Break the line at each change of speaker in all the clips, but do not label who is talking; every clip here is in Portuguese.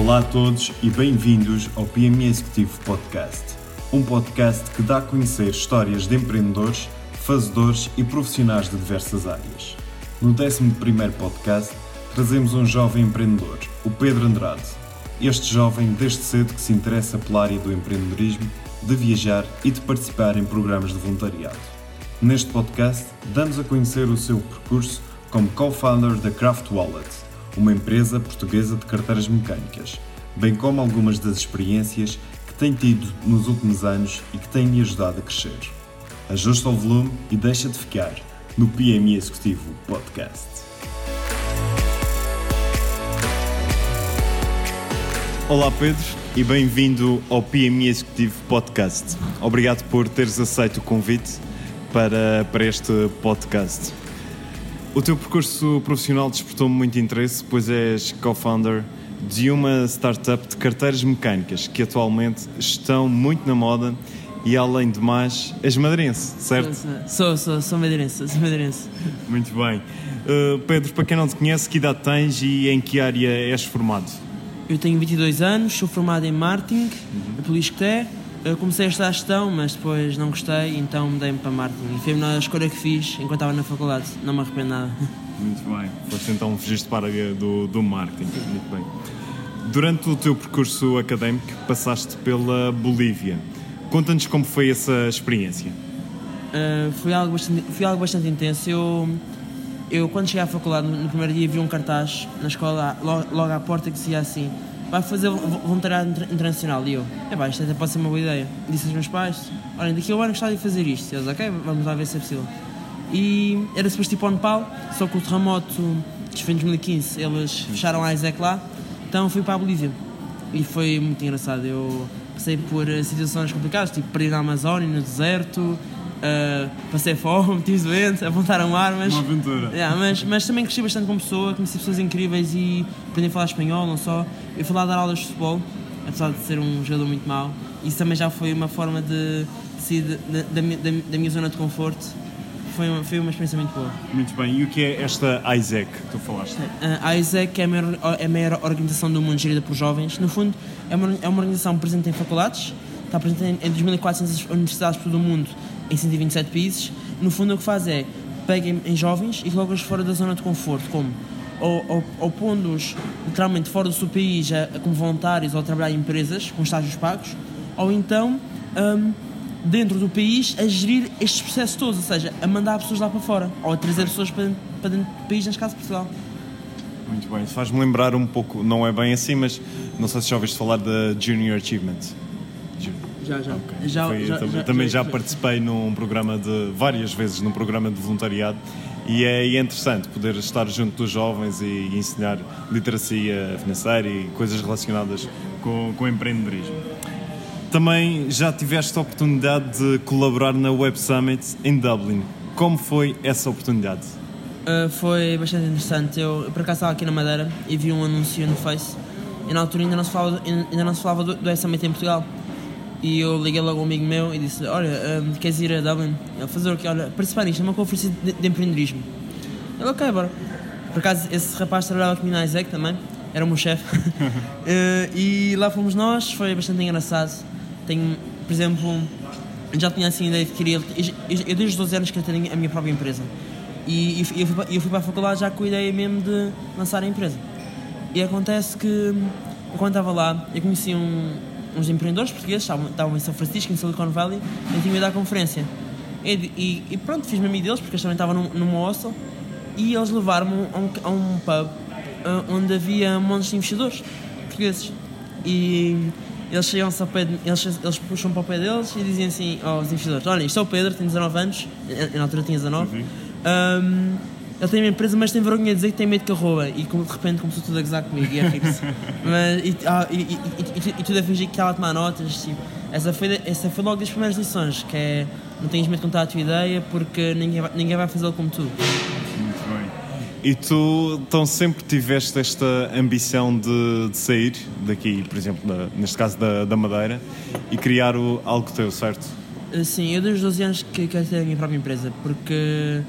Olá a todos e bem-vindos ao PME Executivo Podcast, um podcast que dá a conhecer histórias de empreendedores, fazedores e profissionais de diversas áreas. No 11 podcast, trazemos um jovem empreendedor, o Pedro Andrade. Este jovem, desde cedo, que se interessa pela área do empreendedorismo, de viajar e de participar em programas de voluntariado. Neste podcast, damos a conhecer o seu percurso como co-founder da Craft Wallet, uma empresa portuguesa de carteiras mecânicas, bem como algumas das experiências que tem tido nos últimos anos e que têm lhe ajudado a crescer. Ajusta o volume e deixa de ficar no PME Executivo Podcast. Olá Pedro e bem-vindo ao PME Executivo Podcast. Obrigado por teres aceito o convite para, para este podcast. O teu percurso profissional despertou-me muito interesse, pois és co-founder de uma startup de carteiras mecânicas que atualmente estão muito na moda e, além de mais, és madeirense, certo?
Sou, sou, sou madeirense, sou madeirense.
Muito bem. Uh, Pedro, para quem não te conhece, que idade tens e em que área és formado?
Eu tenho 22 anos, sou formado em marketing uhum. pelo ISCTE eu comecei a estudar gestão, mas depois não gostei, então mudei-me para marketing. E foi a melhor escolha que fiz enquanto estava na faculdade, não me arrependo nada.
Muito bem, foste então fugiste para a do, do marketing. Muito bem. Durante o teu percurso académico, passaste pela Bolívia. Conta-nos como foi essa experiência.
Uh, foi, algo bastante, foi algo bastante intenso. Eu, eu, quando cheguei à faculdade, no primeiro dia, vi um cartaz na escola, logo, logo à porta, que dizia assim: vai fazer voluntariado internacional. E eu, é pá, isto até pode ser uma boa ideia. Disse aos meus pais, olhem, daqui a um ano gostava de fazer isto. E eles, ok, vamos lá ver se é possível. E era suposto ir para o Nepal, só que o terremoto de 2015 eles fecharam a Isaac lá, então fui para a Bolívia. E foi muito engraçado. Eu passei por eh, situações complicadas, tipo para ir na Amazónia, no deserto, Uh, passei fome, tive doente, apontaram armas.
Uma aventura.
Yeah, mas, mas também cresci bastante como pessoa, conheci pessoas incríveis e aprendi a falar espanhol, não só. Eu fui lá dar aulas de futebol, apesar de ser um jogador muito mau. Isso também já foi uma forma de sair da, da, da, da minha zona de conforto. Foi uma, foi uma experiência muito boa.
Muito bem. E o que é esta ISEC que tu falaste?
Uh, a ISEC é a, maior, é a maior organização do mundo gerida por jovens. No fundo, é uma, é uma organização presente em faculdades, está presente em, em 2.400 universidades por todo o mundo em 127 países, no fundo o que faz é pega em, jovens e coloca-os fora da zona de conforto, como ou, ou, ou pondo-os literalmente fora do seu país a, a, como voluntários ou a trabalhar em empresas com estágios pagos, ou então um, dentro do país a gerir estes processos todos, ou seja, a mandar pessoas lá para fora ou a trazer pessoas para, para dentro do país, neste caso Portugal.
Muito bem, faz-me lembrar um pouco, não é bem assim, mas não sei se já ouviste falar da Junior Achievement.
Já, já.
Okay. já, Foi, já, também, já, também já, participei num programa de várias vezes num programa de voluntariado e é, interessante poder estar junto dos jovens e, ensinar literacia financeira e coisas relacionadas com, com empreendedorismo. Também já tiveste a oportunidade de colaborar na Web Summit em Dublin. Como foi essa oportunidade?
Uh, foi bastante interessante. Eu, eu, por acaso estava aqui na Madeira e vi um anúncio no Face e na altura ainda não se falava, ainda não se falava do, do Summit em Portugal. E eu liguei logo a um amigo meu e disse: Olha, um, queres ir a Dublin? Ele fazer o quê? Olha, participar nisto, é uma conferência de, de empreendedorismo. Ele, ok, bora. Por acaso, esse rapaz trabalhava comigo na Isaac também, era o meu chefe. uh, e lá fomos nós, foi bastante engraçado. Tenho, por exemplo, já tinha assim a ideia de querer. Eu, eu, desde os 12 anos que tenho a minha própria empresa. E, eu, fui para, eu fui para a faculdade já com a ideia mesmo de lançar a empresa. E acontece que, quando estava lá, eu conheci um uns empreendedores portugueses, estavam, em São Francisco, em Silicon Valley, eu tinha ido à conferência. E, e, e pronto, fiz-me amigo deles, porque eles também estavam num, numa hostel, e eles levaram-me a um, a um pub onde havia montes de investidores portugueses. E eles chegam ao pé de, eles, eles puxam para o pé deles e dizem assim aos investidores: Olha, isto é o Pedro, tem 19 anos, na altura tinha 19. Uhum. Um, ele tem uma empresa, mas tem vergonha de dizer que tem medo que a rouba. E de repente começou tudo a gozar comigo e a rir-se. e, ah, e, e, e, tudo a fingir que estava a tomar notas. Tipo, essa, foi, essa foi logo das primeiras lições, que é não tens medo de contar a tua ideia porque ninguém vai, ninguém vai fazê-lo como tu.
Muito bem. E tu então sempre tiveste esta ambição de, de sair daqui, por exemplo, da, neste caso da, da Madeira, e criar o, algo teu, certo?
Sim, eu desde os 12 anos que quero ter a minha própria empresa, porque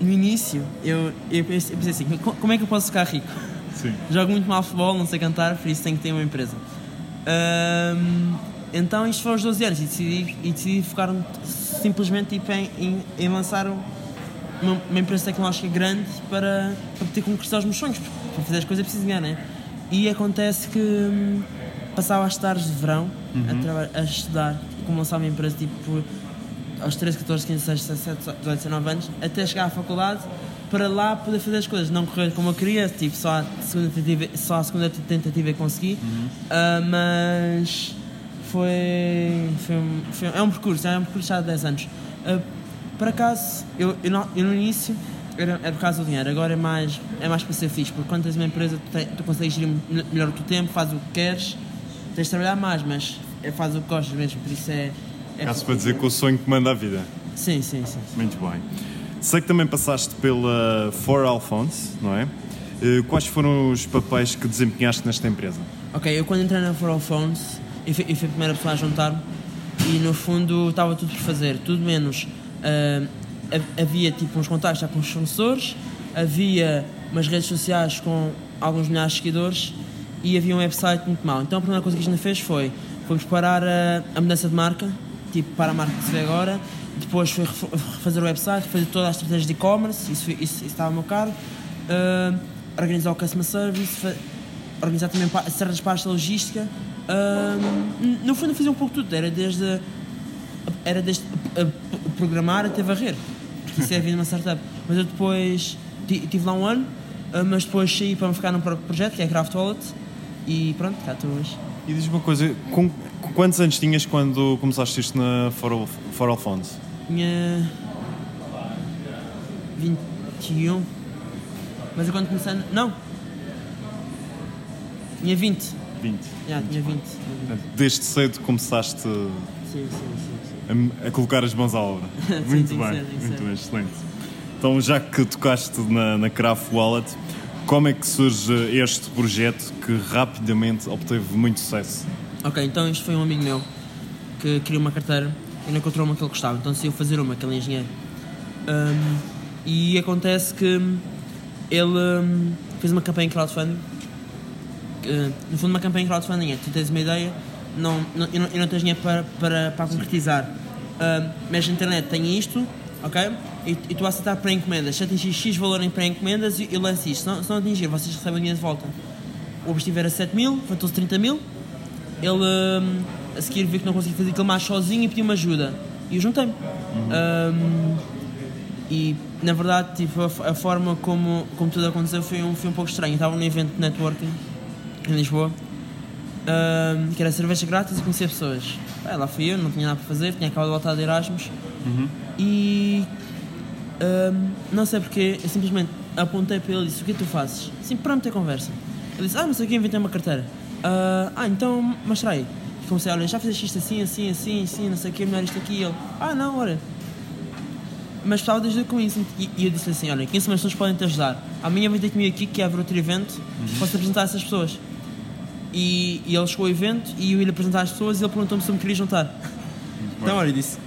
no início, eu, eu, pensei, eu pensei assim, como é que eu posso ficar rico?
Sim.
Jogo muito mal futebol, não sei cantar, por isso tenho que ter uma empresa. Ahm, então isto foi aos 12 anos e decidi, e decidi focar simplesmente tipo, em, em, em lançar um- uma, uma empresa tecnológica grande para, para poder concretizar os meus sonhos, porque para fazer as coisas é preciso ganhar, né? E acontece que hum, passava as tardes de verão a, traba- a estudar, como lançava uma empresa tipo aos 13, 14, 15, 16, 17, 18, 19 anos, até chegar à faculdade para lá poder fazer as coisas, não correr como eu queria, tipo, só a segunda tentativa, só a segunda tentativa consegui, Ah, mas foi, foi, um, foi- é um percurso, é um percurso já há 10 anos. Ah, por acaso, eu, eu, no, eu no início era, era por causa do dinheiro, agora é mais, é mais para ser fixe, porque quando tens uma empresa tu, te- tu consegues gerir me- melhor o teu tempo, fazes o que queres, tens de trabalhar mais, mas é, fazes o que gostas mesmo, por isso é...
Caso para dizer que o sonho que manda a vida.
Sim, sim, sim.
Muito bem. Sei que também passaste pela For Alphonse, não é? Eh, Quais foram os papéis que desempenhaste nesta empresa?
Ok, eu quando entrei na For All Phones, eu fui, eu fui a primeira pessoa a juntar-me e no fundo estava tudo por fazer, tudo menos. ha- havia tipo uns contactos já com os fornecedores, havia umas redes sociais com alguns milhares de seguidores e havia um website muito mau. Então a primeira coisa que a gente fez foi, foi preparar a, a mudança de marca, tipo para a marca que se agora, depois ref- refazer o website, fazer toda a estratégia de e-commerce, isso, isso, isso estava meu cargo, ah, organizar o customer service, organizar também pa- certas partes da logística. Ahm, no fundo, fazia um pouco tudo. Era desde, era desde a- a programar até varrer. Porque isso é a vida de uma startup. Mas eu depois ti- tive lá um ano, ah, mas depois saí para me ficar num pro- projeto que é Craft Wallet. E pronto, cá estou hoje.
E diz uma coisa, com quantos anos tinhas quando começaste isto na For, For Alphonse?
Tinha 21. Mas eu quando comecei. Não! Tinha 20.
20.
Já, tinha 20.
Desde cedo começaste
Sim, sim, sim.
a, a colocar as mãos à obra. Muito bem,
ser,
muito bem, excelente. Então, já que tocaste na, na Craft Wallet, como é que surge este projeto que rapidamente obteve muito sucesso?
Ok, então isto foi um amigo meu que queria uma carteira e não encontrou uma que ele gostava, então decidiu fazer uma, que ele é engenheiro. Ahm, e acontece que ele ahm, fez uma campanha em crowdfunding. que, no fundo, uma campanha em crowdfunding é tu tens uma ideia não, não, e, não, e não tens dinheiro para, para, para concretizar. Ahm, mas a internet tem isto, ok? E, e tu aceitar para encomendas. Se atingir X valor em pré-encomendas, e, e lance isto. Se não, se não atingir, vocês recebem dinheiro de volta. O objetivo era 7 mil, faltou-se 30 mil. Ele hum, a seguir viu que não conseguia fazer aquilo mais sozinho e pediu-me ajuda. E eu juntei-me. Hum, e na verdade, tipo, a, a forma como, como tudo aconteceu foi um, foi um pouco estranho. Eu estava num evento de networking em Lisboa, hum, que era cerveja grátis e conhecer pessoas. Bem, lá fui eu, não tinha nada para fazer, tinha acabado de voltar de Erasmus. E hum, não sei porque, eu simplesmente apontei para ele e disse: O que é que tu fazes? Sim, para meter conversa. Ele disse: Ah, não sei o que, inventei uma carteira. Ah, ah, então mostra aí. E comecei: Olha, já fizeste isto assim, assim, assim, assim, não sei o que, melhor isto aqui. E ele: Ah, não, olha. Mas precisava de ajuda com isso. E, e eu disse assim: Olha, 15 pessoas podem te ajudar. Amanhã vai ter comigo aqui, que é outro evento, posso apresentar essas pessoas. E, e ele chegou ao evento e eu ia apresentar as pessoas e ele perguntou-me se eu me queria juntar. Então, olha, eu disse: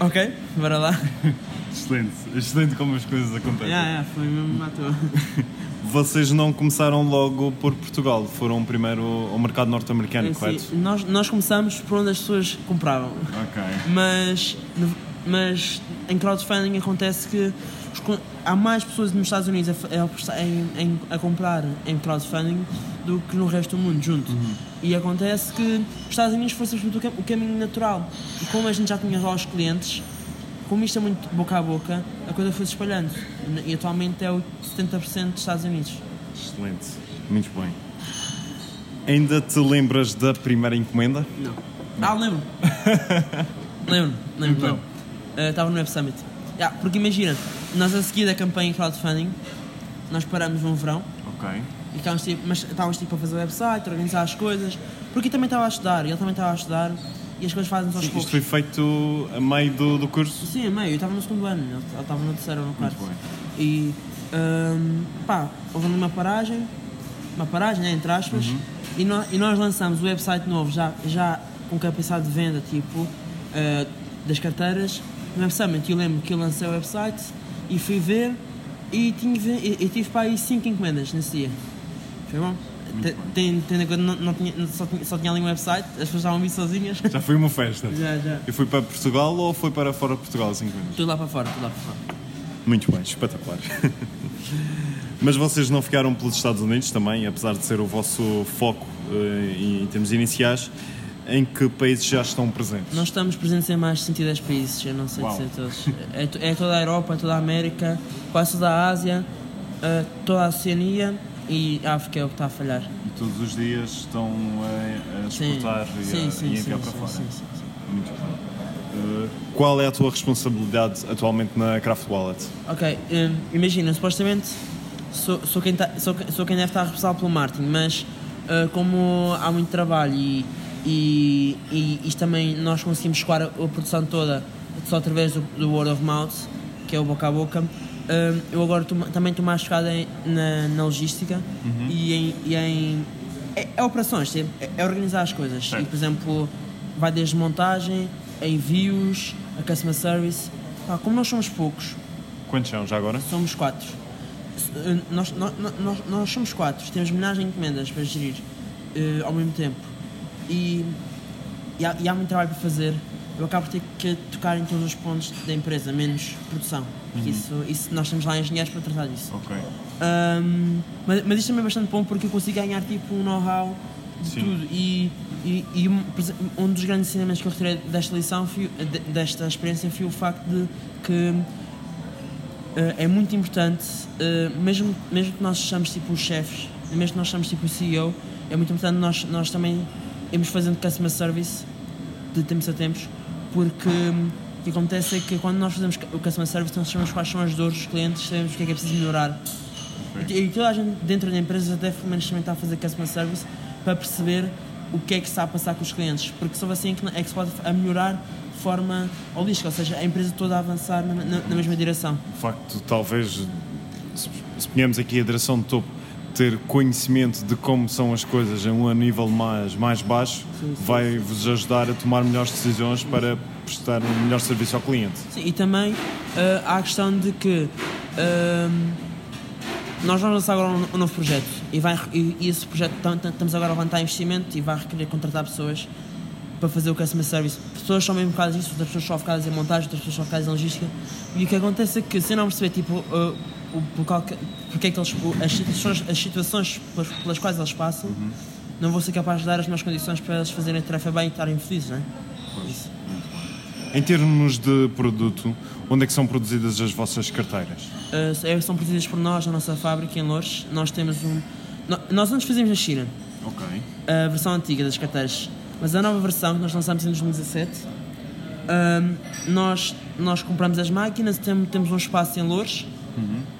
Ok, bora lá.
Excelente, excelente como as coisas acontecem.
Yeah, yeah, foi mesmo à toa.
Vocês não começaram logo por Portugal, foram primeiro ao mercado norte-americano,
É,
correto?
sim, nós, nós começamos por onde as pessoas compravam,
Ok.
mas, mas em crowdfunding acontece que os há mais pessoas nos Estados Unidos a, a em, a comprar em crowdfunding do que no resto do mundo junto. E acontece que os Estados Unidos foi simplesmente o caminho natural. E como a gente já tinha lá os clientes, como isto é muito boca a boca, a coisa foi se espalhando. E, atualmente é o 70% dos Estados Unidos.
Excelente, muito bem. Ainda te lembras da primeira encomenda?
Não. Ah, lembro. lembro, lembro.
Então.
lembro. Estava no Web Summit. Yeah, porque imagina, nós a seguir da campanha crowdfunding, nós paramos num verão,
Ok.
e ficámos, tipo, mas estávamos tipo a fazer o website, a organizar as coisas, porque eu também estava a estudar, e ele também estava a estudar, e as coisas fazem-se aos
Isto
poucos.
foi feito a meio do, do curso?
Sim, a meio, eu estava no segundo ano, ele estava no terceiro ou no quarto.
bem.
E hum, pá, houve uma paragem, uma paragem, né, entre aspas, e, nó- e nós lançamos o website novo já, já com capacidade de venda tipo eh, das carteiras no Web Summit. Eu lembro que eu lancei o website e fui ver e, tinha, e, e tive para aí 5 encomendas nesse dia. Foi bom. Te- Tem, tem, não, não tinha, só, tinha, só tinha ali um website, as pessoas estavam a vir sozinhas.
Já foi uma festa.
já, já.
E foi para Portugal ou foi para fora de Portugal, 5 anos?
Tudo lá para fora, tudo lá para fora.
Muito bem, espetacular. Mas vocês não ficaram pelos Estados Unidos também, apesar de ser o vosso foco eh, em termos iniciais, em que países já estão presentes?
Nós estamos presentes em mais de 110 países, eu não sei
Uau.
dizer todos. É, é toda a Europa, toda a América, quase toda a Ásia, eh, toda a Oceania e a África é o que está a falhar.
E todos os dias estão a, a
Sim,
exportar e,
sim,
a,
sim,
e a
sim,
enviar
sim,
para fora.
sim, sim, sim.
Muito bem. Eh, qual é a tua responsabilidade atualmente na Craft Wallet?
Ok, hum, imagina, supostamente sou, sou, quem tá- sou, sou quem deve estar responsável pelo marketing, mas uh, como há muito trabalho e, e, e isto também nós conseguimos chegar a, a produção toda só através do, do word of mouth, que é o boca a boca, hum, eu agora tô- também estou mais focado em- na, na logística e em. E em é, é operações, é, é organizar as coisas. E, por exemplo, vai desde montagem, a envios, a customer service. Pá, como nós somos poucos,
Quantos são já agora?
Somos quatro. Eh, Nós, nós, nós, nós somos quatro. Temos milhares de encomendas para gerir eh, ao mesmo tempo. E, e, há, e há muito trabalho para fazer. Eu acabo por ter que tocar em todos os pontos da empresa, menos produção. Porque Isso, isso, nós temos lá engenheiros para tratar disso.
Ok.
Ahm, mas, mas isto também é bastante bom porque eu consigo ganhar tipo um know-how de
Sim.
tudo. E, e, e um, um dos grandes ensinamentos que eu retirei desta lição, foi, de- desta experiência, foi o facto de que eh, é muito importante, eh, mesmo, mesmo que nós sejamos tipo os chefes, mesmo que nós sejamos tipo o CEO, é muito importante nós, nós também irmos fazendo customer service de tempos a tempos, porque hum, o que acontece é que quando nós fazemos o customer service, nós sabemos quais são as dores dos clientes, sabemos o que é que é preciso melhorar. E, e toda a gente dentro da empresa até pelo menos também está a fazer customer service para perceber o que é que está a passar com os clientes, porque só assim é que, é se pode a melhorar de forma holística, ou seja, a empresa toda a avançar na, na- na mesma direção.
De facto, talvez, se, se ponhamos aqui a direção de topo, ter conhecimento de como são as coisas a um nível mais, mais baixo
sim,
vai-vos ajudar a tomar melhores decisões para prestar um melhor serviço ao cliente.
Sim, e também eh, há a questão de que ehm, nós vamos lançar agora um, um novo projeto e, vai, e, e esse projeto tam- tam- estamos agora a levantar investimento e vai requerer contratar pessoas para fazer o customer service. Pessoas são mesmo focadas nisso, outras pessoas são focadas em montagem, outras pessoas são focadas em logística. E o que acontece é que se eu não perceber tipo, eh, o, que- porque é que eles, as situações, as situações pelas, pelas quais eles passam, não vou ser capaz de dar as minhas condições para eles fazerem a tarefa bem e estarem felizes, não é? Isso.
Em termos de produto, onde é que são produzidas as vossas carteiras?
Uh, são produzidas por nós na nossa fábrica em Lourdes. Nós temos um. no- Nós antes fazíamos na China,
Ok.
a versão antiga das carteiras, mas a nova versão que nós lançamos em 2017, um, nós, nós compramos as máquinas, tem- temos um espaço em Lourdes,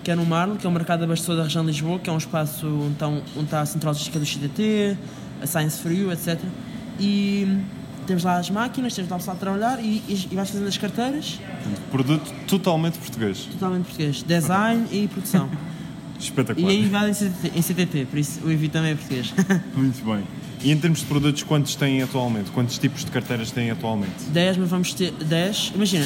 que é no Marlo, que é o mercado abastecedor da região de Lisboa, que é um espaço onde está, um- onde está a central logística do XDT, a Science for You, etc. E temos lá as máquinas, temos lá o pessoal a trabalhar e, e, e vais fazendo as carteiras,
produto totalmente português.
totalmente português, design e produção.
Espetacular.
E é enviado em CTT, em CTT, por isso o envio também é português.
Muito bem. E em termos de produtos, quantos têm atualmente? Quantos tipos de carteiras têm atualmente?
10, mas vamos ter 10. Imagina,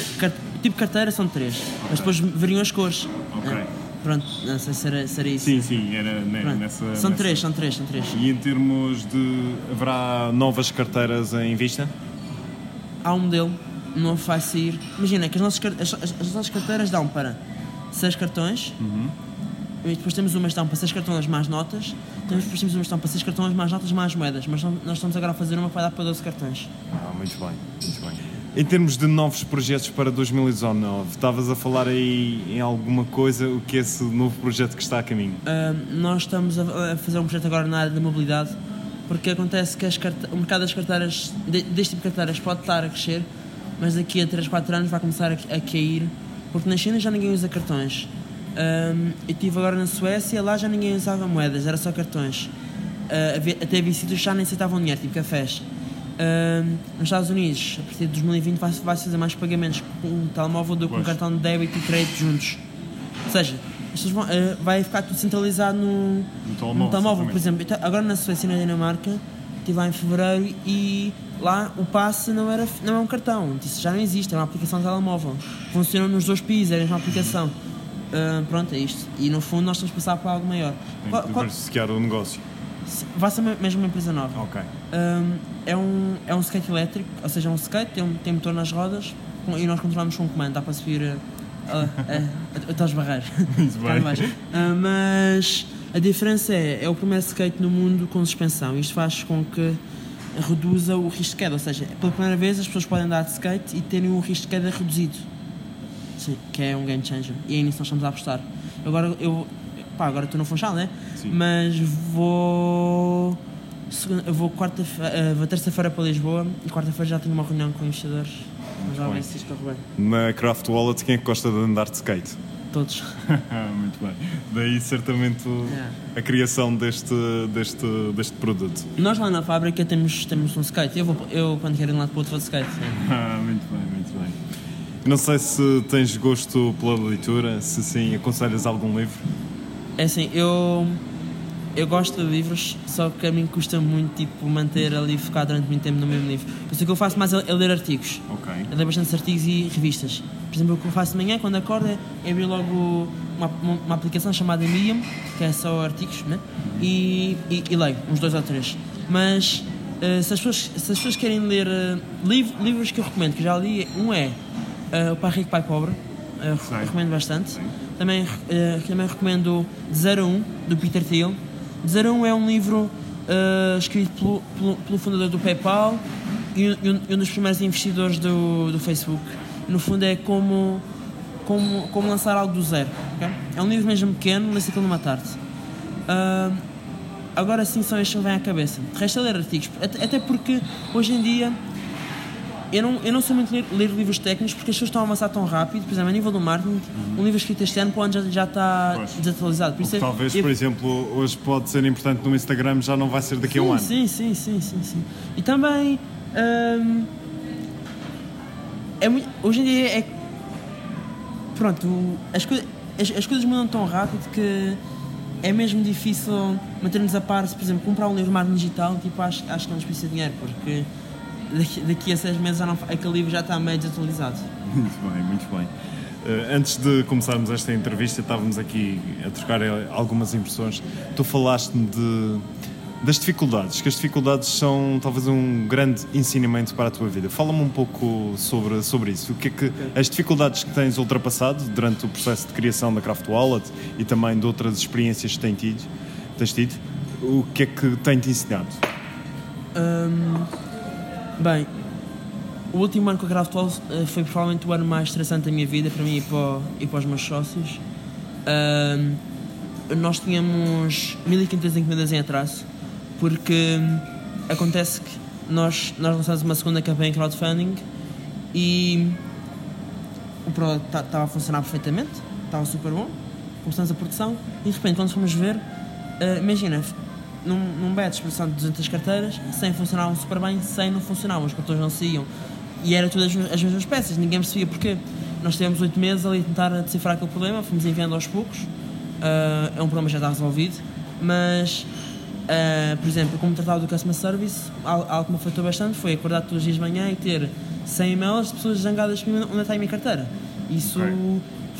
tipo de carteira são 3, mas depois variam as cores.
Ok.
É. Pronto, não sei se era, se era isso.
Sim, sim, era
Pronto.
nessa.
são
nessa-
3, são 3, são 3.
E em termos de. haverá novas carteiras em vista?
Há um modelo novo vai sair. Imagina que as nossas, as, as- as nossas carteiras dão para 6 cartões. E depois temos umas que dão para 6 cartões mais notas. Temos, depois temos umas que dão para 6 cartões mais notas mais moedas. Mas nós estamos agora a fazer uma que vai dar para 12 cartões.
Ah, muito bem, muito bem. Em termos de novos projetos para 2019, estavas a falar aí em alguma coisa, o que é esse novo projeto que está a caminho?
Uh, nós estamos a, fazer um projeto agora na área da mobilidade, porque acontece que o mercado das carteiras, de- deste tipo de carteiras, pode estar a crescer, mas daqui a 3, 4 anos vai começar a, cair, porque na China já ninguém usa cartões. Um, eu estive agora na Suécia, lá já ninguém usava moedas, era só cartões. Uh, até havia sítios já nem aceitavam dinheiro, tipo cafés. Um, nos Estados Unidos, a partir de 2020, vai- vai-se fazer mais pagamentos com um telemóvel do que com um cartão de débito e crédito juntos. Ou seja, vão, eh, vai ficar tudo centralizado no,
No telemóvel,
Por exemplo, então, agora na Suécia e na Dinamarca, estive lá em fevereiro e lá o passe não, era, não é um cartão, isso já não existe, é uma aplicação de telemóvel. Funciona nos dois países, é a mesma aplicação. Ah, pronto, é isto. E no fundo nós estamos a passar para algo maior.
Tem que diversificar o negócio.
Vai ser me- mesmo uma empresa nova.
Ok.
Um, é, um, é um skate elétrico, ou seja, é um skate, tem, um, tem motor nas rodas com- e nós controlamos com um comando, dá para subir até aos barreiros.
Muito.
Uh, mas a diferença é, é o primeiro skate no mundo com suspensão. Isto faz com que reduza o risco de queda, ou seja, pela primeira vez as pessoas podem andar de skate e terem um risco de queda reduzido. Sim, que é um game changer. E é nisso nós estamos a apostar. Agora eu. Pá, agora estou no Funchal, né?
Sim.
Mas vou. segunda- eu vou quarta-feira, vou terça-feira para Lisboa e quarta-feira já tenho uma reunião com investidores. Mas já
bem.
se isto corre bem.
Na Craft Wallet, quem é que gosta de andar de skate?
Todos.
Muito bem. Daí certamente
Yeah.
a criação deste, deste, deste produto.
Nós lá na fábrica temos, temos um skate. Eu, vou, eu quando quero ir de um lado para o outro, vou de skate. sim.
muito bem, muito bem. Não sei se tens gosto pela leitura, se sim, aconselhas algum livro.
É assim, eu, eu gosto de livros, só que a mim custa muito tipo, manter ali focado durante muito tempo no mesmo livro. Por isso o que eu faço mais é, é ler artigos.
Ok.
Eu leio bastantes artigos e revistas. Por exemplo, o que eu faço de manhã, quando acordo, é abrir logo uma, uma, aplicação chamada Medium, que é só artigos, né? e, e, e leio, uns dois ou três. Mas eh, se, as pessoas, se as pessoas querem ler eh, liv- livros que eu recomendo, que já li, um é eh, O Pai Rico, Pai Pobre, recomendo bastante. Também, eh, também recomendo De 0 a 1, do Peter Thiel. De 0 a 1 é um livro eh, escrito pelo, pelo, pelo fundador do PayPal e, um- e um, dos primeiros investidores do, do Facebook. No fundo é como, como, como lançar algo do zero. ok? É um livro mesmo pequeno, lê-se aquilo numa tarde. Ah, agora sim são estes que me vêm à cabeça. Resta ler artigos. Até porque hoje em dia eu não, eu não sou muito ler, ler livros técnicos porque as pessoas estão a avançar tão rápido. Por exemplo, a nível do marketing, um livro escrito este ano para onde já, já está
Pois.
desatualizado. Por é-
Talvez,
eu-
por exemplo, hoje pode ser importante no Instagram, já não vai ser daqui a um ano.
Sim, sim, sim, sim, sim. E também hum, é muito, hoje em dia é pronto, as, as, as coisas mudam tão rápido que é mesmo difícil manter-nos a par, se por exemplo comprar um livro mais digital, tipo, acho, acho que não nos precisa de dinheiro, porque daqui, daqui a seis meses já não, aquele livro já está meio desatualizado.
Muito bem, muito bem. Eh, antes de começarmos esta entrevista, estávamos aqui a trocar eh, algumas impressões. Tu falaste-me de, das dificuldades, que as dificuldades são talvez um grande ensinamento para a tua vida. Fala-me um pouco sobre, sobre isso. O que é que as dificuldades que tens ultrapassado durante o processo de criação da Craft Wallet e também de outras experiências que tens tido, tens tido o que é que tem-te ensinado?
Hum, bem, o último ano com a Craftwall eh, foi provavelmente o ano mais estressante da minha vida, para mim e para, e para os meus sócios. Hum, nós tínhamos 1500 encomendas em atraso, porque hum, acontece que nós, nós lançamos uma segunda campanha em crowdfunding e o produto estava a funcionar perfeitamente, estava super bom, começamos a produção e de repente quando fomos ver, eh, imagina, num, num batch de produção de 200 carteiras, 100 funcionavam super bem, 100 não funcionavam, os cartões não saíam e era todas as, as mesmas peças, ninguém percebia porquê. Nós tivemos 8 meses ali a tentar decifrar aquele problema, fomos enviando aos poucos, eh, é um problema que já está resolvido, mas Uh, por exemplo, como tratava do customer service, algo, que me afetou bastante foi acordar todos os dias de manhã e ter 100 e-mails de pessoas zangadas comigo onde está a minha carteira. Isso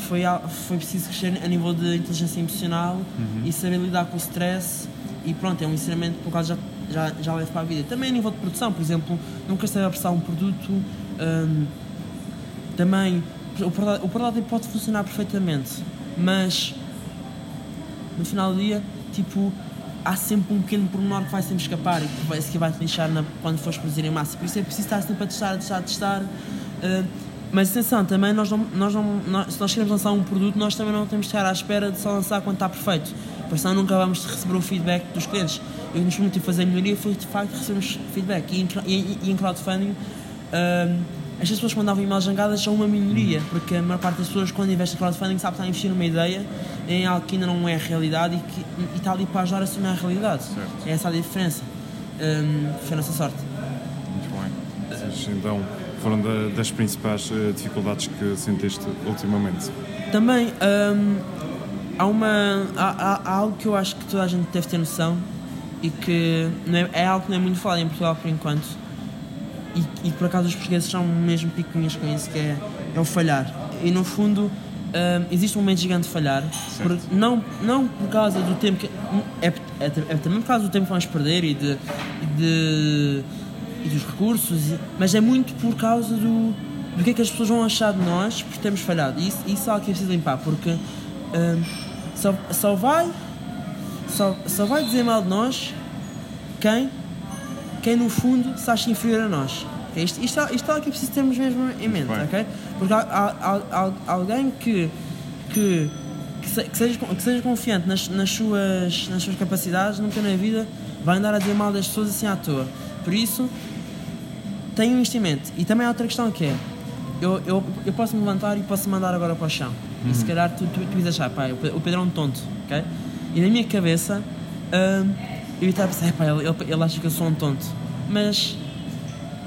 foi, foi preciso crescer a nível de inteligência emocional e saber lidar com o stress. E pronto, é um ensinamento que por causa já, já, já para a vida. Também a nível de produção, por exemplo, nunca esteve a prestar um produto. um, também o protótipo, o protótipo pode funcionar perfeitamente, mas no final do dia, tipo, há sempre um pequeno pormenor que vai sempre escapar e que vai, que vai te lixar na, quando fores produzir em massa. Por isso é preciso estar sempre a testar, a testar, a testar. Uh, mas atenção, também nós não, nós não, nós- se nós queremos lançar um produto, nós também não temos de estar à espera de só lançar quando está perfeito. Porque senão nunca vamos receber o feedback dos clientes. Eu nos permiti fazer melhoria foi de facto recebermos feedback. E em, e, e em crowdfunding, um, as pessoas que mandavam e-mails jangadas são uma minoria, porque a maior parte das pessoas quando investe em crowdfunding sabe que está a investir numa ideia em algo que ainda não é realidade e que e está ali para ajudar a se tornar realidade.
Certo.
É essa a diferença. Um, foi a nossa sorte.
Muito bem. Essas, então, foram da- das principais eh, dificuldades que sentiste ultimamente.
Também hum, há, uma, há, há- há algo que eu acho que toda a gente deve ter noção e que não é, é algo que não é muito falado em Portugal por enquanto e, e por acaso os portugueses são mesmo picuinhas com isso, que é, é o falhar. E no fundo hum, existe um momento gigante de falhar, por- não, não por causa do tempo que. É, é, é também por causa do tempo que vamos perder e, de, e, de- e dos recursos, e- mas é muito por causa do, do que é que as pessoas vão achar de nós por termos falhado. E isso, isso é algo que é preciso limpar, porque hum, só, só vai. Só, só vai dizer mal de nós quem, quem no fundo se acha inferior a nós. Ok? Isto, isto, é- isto é algo que é preciso termos mesmo em mente, ok? Porque há, há- há- alguém que, que, que, se- que seja, que seja confiante nas, nas, suas, nas suas capacidades nunca na vida vai andar a dizer mal das pessoas assim à toa. Por isso, tenha um investimento. E também há outra questão que é, eu, eu, eu posso me levantar e posso mandar agora para o chão. E se calhar tu, tu, tu achar, pá, o Pe- o Pedro é um tonto, ok? E na minha cabeça, hum, eu estava a pensar, pá, ele, ele, ele acha que eu sou um tonto. Mas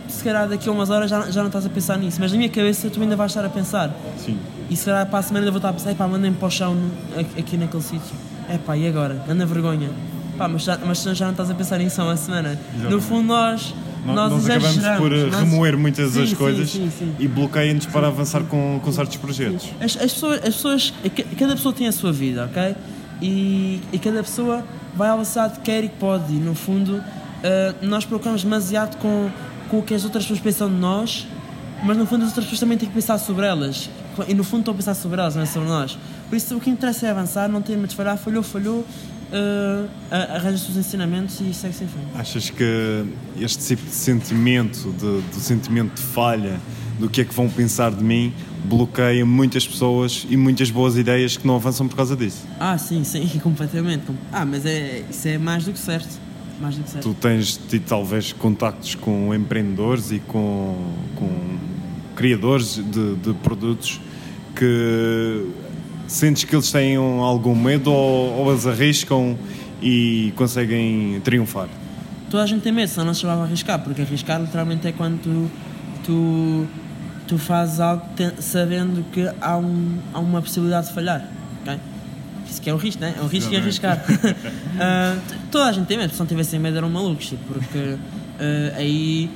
se calhar daqui a umas horas já, já não estás a pensar nisso. Mas na minha cabeça tu ainda vais estar a pensar.
Sim.
E se calhar para a semana ainda vou estar a pensar, pá, mandem-me para o chão no- aqui- naquele sítio. É pá, e agora? Anda vergonha. Pá, mas já, mas já não estás a pensar nisso há uma semana. No fundo nós.
Nós,
Nós,
acabamos por eh.
Nós-
remoer muitas
Sim,
das coisas
sim, sim.
e bloqueia-nos para avançar com, com certos projetos.
As, as pessoas, as pessoas, ca- cada pessoa tem a sua vida, ok? E, e cada pessoa vai ao velocidade que quer e pode. E no fundo, eh, nós preocupamos demasiado com, com o que as outras pessoas pensam de nós, mas no fundo as outras pessoas também têm que pensar sobre elas. E no fundo estão a pensar sobre elas, não é sobre nós. Por isso o que interessa é avançar, não ter medo de falhar, falhou, falhou, eh, a- arranja os ensinamentos e segue sem frente.
Achas que este tipo de sentimento, de, do sentimento de falha, do que é que vão pensar de mim, bloqueia muitas pessoas e muitas boas ideias que não avançam por causa disso?
Ah, sim, sim, completamente. Ah, mas é, isso é mais do que certo. Mais do que certo.
Tu tens tido talvez contactos com empreendedores e com, com criadores de, de produtos que sentes que eles têm algum medo ou, ou eles arriscam e conseguem triunfar?
toda a gente tem medo, senão não se chamava arriscar, porque arriscar literalmente é quando tu, tu, tu fazes algo te- sabendo que há, um, há uma possibilidade de falhar. ok? Isso que é o risco, né? É o risco e arriscar. T- toda a gente tem medo, se não tivessem medo eram malucos, tipo, porque ah, aí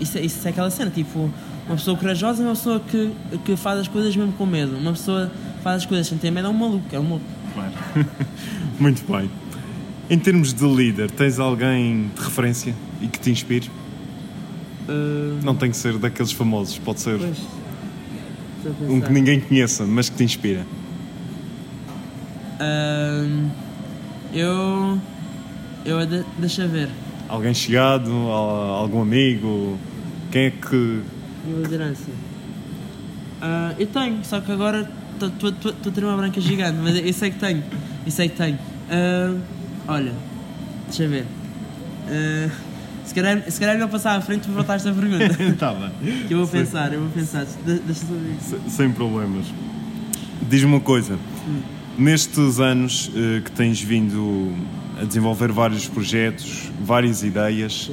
isso, é- isso é aquela cena, tipo, uma pessoa corajosa é uma pessoa que, que faz as coisas mesmo com medo. Uma pessoa faz as coisas sem ter medo é um maluco, é um maluco.
Claro. Muito bem. Em termos de líder, tens alguém de referência e que te inspire?
Ah,
Não tem que ser daqueles famosos, pode ser
pois,
um que ninguém conheça, mas que te inspira.
Ahn, eu. Eu. de- deixa ver.
Alguém chegado, al- algum amigo? Quem é que.
Minha liderança. Ah, eu tenho, só que agora estou a ter uma branca gigante, mas eu sei que tenho. Eu sei que tenho. Ah, olha, deixa eu ver. Ah, se calhar, se calhar não passar à frente para voltar esta pergunta.
Tá bem.
que eu vou pensar, eu vou pensar. De- Deixa eu saber isso.
Se- Sem problemas. Diz-me uma coisa. Nestes anos eh, que tens vindo a desenvolver vários projetos, várias ideias,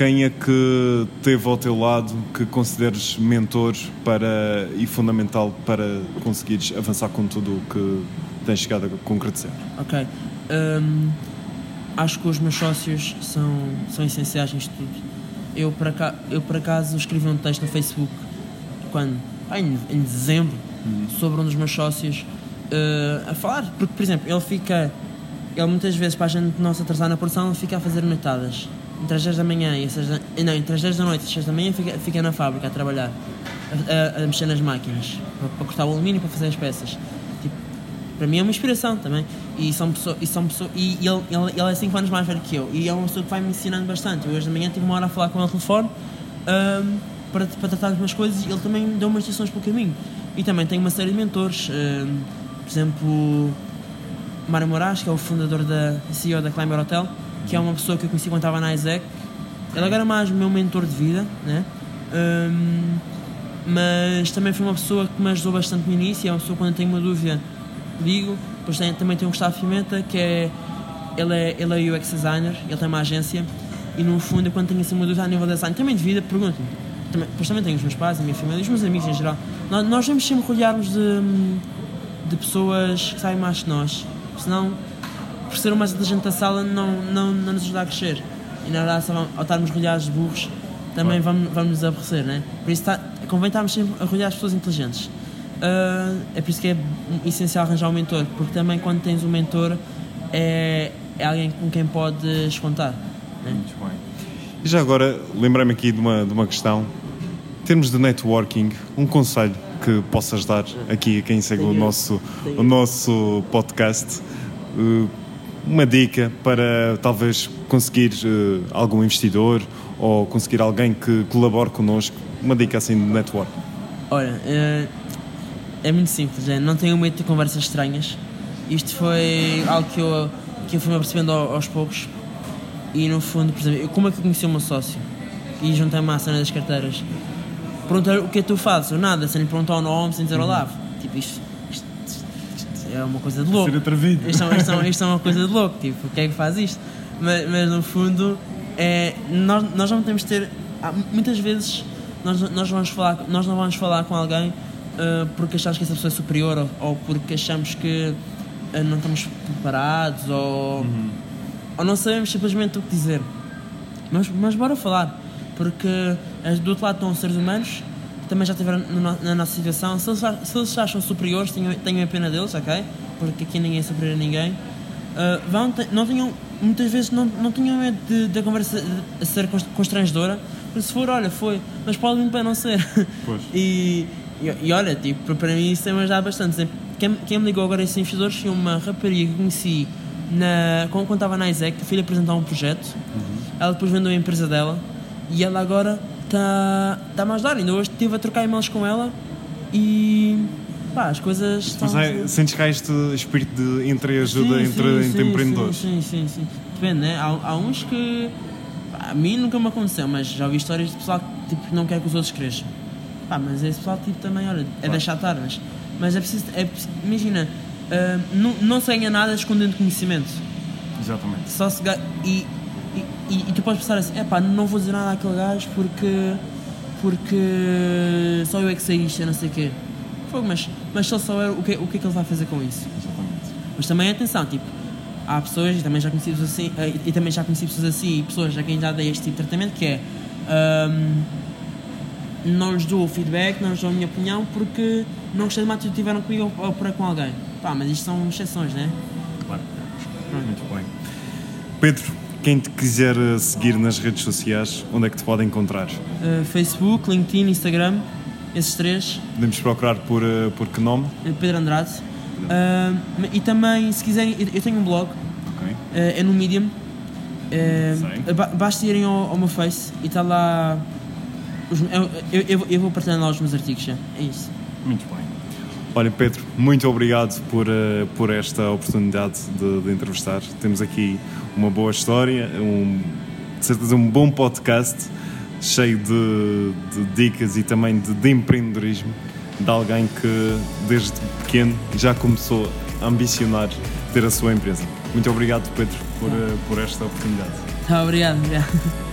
quem é que teve ao teu lado que consideres mentor para, e fundamental para conseguires avançar com tudo o que tens chegado a concretizar?
Ok. Hum, acho que os meus sócios são, são essenciais nisto tudo. Eu por, acaso, eu, por acaso, escrevi um texto no Facebook, quando? Ah, em, em dezembro, sobre um dos meus sócios, eh, a falar. Porque, por exemplo, ele fica. Ele muitas vezes, para a gente não se atrasar na produção, ele fica a fazer noitadas. Entre as 10 da manhã e as 6 da, eh, Não, entre as 10 da noite e as 6 da manhã fica, fica na fábrica a trabalhar, a, a- a mexer nas máquinas, para, para cortar o alumínio para fazer as peças. Tipo, para mim é uma inspiração também. E são pessoas. E, são pessoas, e ele, ele, ele é 5 anos mais velho que eu. E é uma pessoa que vai me ensinando bastante. Eu hoje de manhã tive uma hora a falar com ele no telefone ahm, para, para tratar das minhas coisas e ele também deu umas instruções pelo caminho. E também tenho uma série de mentores. ahm, por exemplo, Mário Moraes, que é o fundador da CEO da Climber Hotel, que é uma pessoa que eu conheci quando estava na ISEC. Ele agora é mais meu mentor de vida, né? Ahm, mas também foi uma pessoa que me ajudou bastante no início. É uma pessoa que quando eu tenho uma dúvida, digo. Depois tem, também tem o Gustavo Pimenta, que é ele, é. ele é UX designer, ele tem uma agência. E no fundo, eu quando tenho assim uma dúvida a nível de design, também de vida, pergunto-me. Também, depois também tenho os meus pais, a minha família, os meus amigos em geral. Nós, nós vamos sempre rodearmos de, de pessoas que sabem mais que nós. Senão, por ser o mais inteligente da sala, não, não, não nos ajuda a crescer. E na verdade, vamos- ao estarmos rodeados de burros, também vamos, vamos nos aborrecer, né? Por isso, tá, convém estarmos sempre a rodear as pessoas inteligentes. uh, é por isso que é essencial arranjar um mentor, porque também quando tens um mentor é, é alguém com quem podes contar. Né?
Muito bem. E já agora, lembrei-me aqui de uma, de uma questão. Em termos de networking, um conselho que possas dar aqui a quem segue o nosso, o nosso podcast, uh, uma dica para talvez conseguir uh, algum investidor ou conseguir alguém que colabore connosco, uma dica assim de network.
Olha, é, é muito simples, é, não tenho medo de conversas estranhas. Isto foi algo que eu, que eu fui me apercebendo aos poucos. E no fundo, por exemplo, como é que eu conheci o meu sócio? E juntei-me à cena das carteiras. Perguntei o que é que tu fazes? Nada, sem lhe perguntar o nome, sem dizer uhum. olá. Tipo, isto, é uma coisa de louco. Isto, é, isto, é, isto é uma coisa de louco, tipo, o que é que faz isto? Mas, mas no fundo, é, nós, nós não temos de ter. Muitas vezes nós, nós, vamos falar, nós não vamos falar com alguém uh, porque achamos que essa pessoa é superior ou, ou porque achamos que uh, não estamos preparados ou, uhum. ou não sabemos simplesmente o que dizer. Mas, mas bora falar, porque do outro lado estão os seres humanos também já estiveram na nossa situação. Se eles, se eles se acham superiores, tenham, tenham a pena deles, ok? Porque aqui ninguém é superior a ninguém. Uh, vão, não tenham, muitas vezes não, não tenham medo de, de a conversa ser constrangedora porque se for, olha, foi. Mas pode muito bem não ser. Pois. E, e, e, olha, tipo, para mim isso tem me ajudado bastante. Quem, quem me ligou agora esses investidores foi uma rapariga que conheci na, quando estava na ISEC, que fui apresentar um projeto. Uhum. Ela depois vendeu a empresa dela e ela agora está tá a ajudar. Ainda hoje estive a trocar e-mails com ela e pá, as coisas estão.
Mas é, sentes cá este espírito de entreajuda sim, entre, sim, entre sim, empreendedores?
Sim, sim, sim. Depende, né? Há, há uns que a mim nunca me aconteceu, mas já ouvi histórias de pessoal que tipo, não quer que os outros cresçam. Pá, mas esse pessoal tipo, também, olha, é claro. deixar estar, mas, mas é preciso, é imagina, uh, não, não se ganha nada escondendo conhecimento.
Exatamente.
Só se e, e, e, tu podes pensar assim, é pá, não vou dizer nada àquele gajo porque, porque só eu é que sei isto, não sei o quê. Fogo, mas, mas só souber o que, o que é que ele vai fazer com isso.
Exatamente.
Mas também atenção, tipo, há pessoas, e também já conheci pessoas assim, eh, e também já conheci pessoas assim, e pessoas a quem já dei este tipo de tratamento, que é um, não lhes dou feedback, não lhes dou a minha opinião porque não gostei de uma atitude que tiveram comigo ou para com alguém. Pá, mas isto são exceções, né?
Claro. Muito bem. Pedro, quem te quiser eh, seguir nas redes sociais, onde é que te pode encontrar?
Uh, Facebook, LinkedIn, Instagram, esses três.
Podemos procurar por, por que nome?
Pedro Andrade. Uh, e também, se quiserem, eu tenho um blog, okay. uh, é no Medium. Uh, basta irem ao, ao, meu Face e está lá. Os, eu, eu, eu, vou partilhar lá os meus artigos. Já. É isso.
Muito bem. Olha, Pedro, muito obrigado por, uh, por esta oportunidade de, de, entrevistar. Temos aqui uma boa história, um, de certeza um bom podcast cheio de, de dicas e também de, de empreendedorismo de alguém que desde pequeno já começou a ambicionar ter a sua empresa. Muito obrigado, Pedro, por, eh, por esta oportunidade.
Obrigado, obrigado.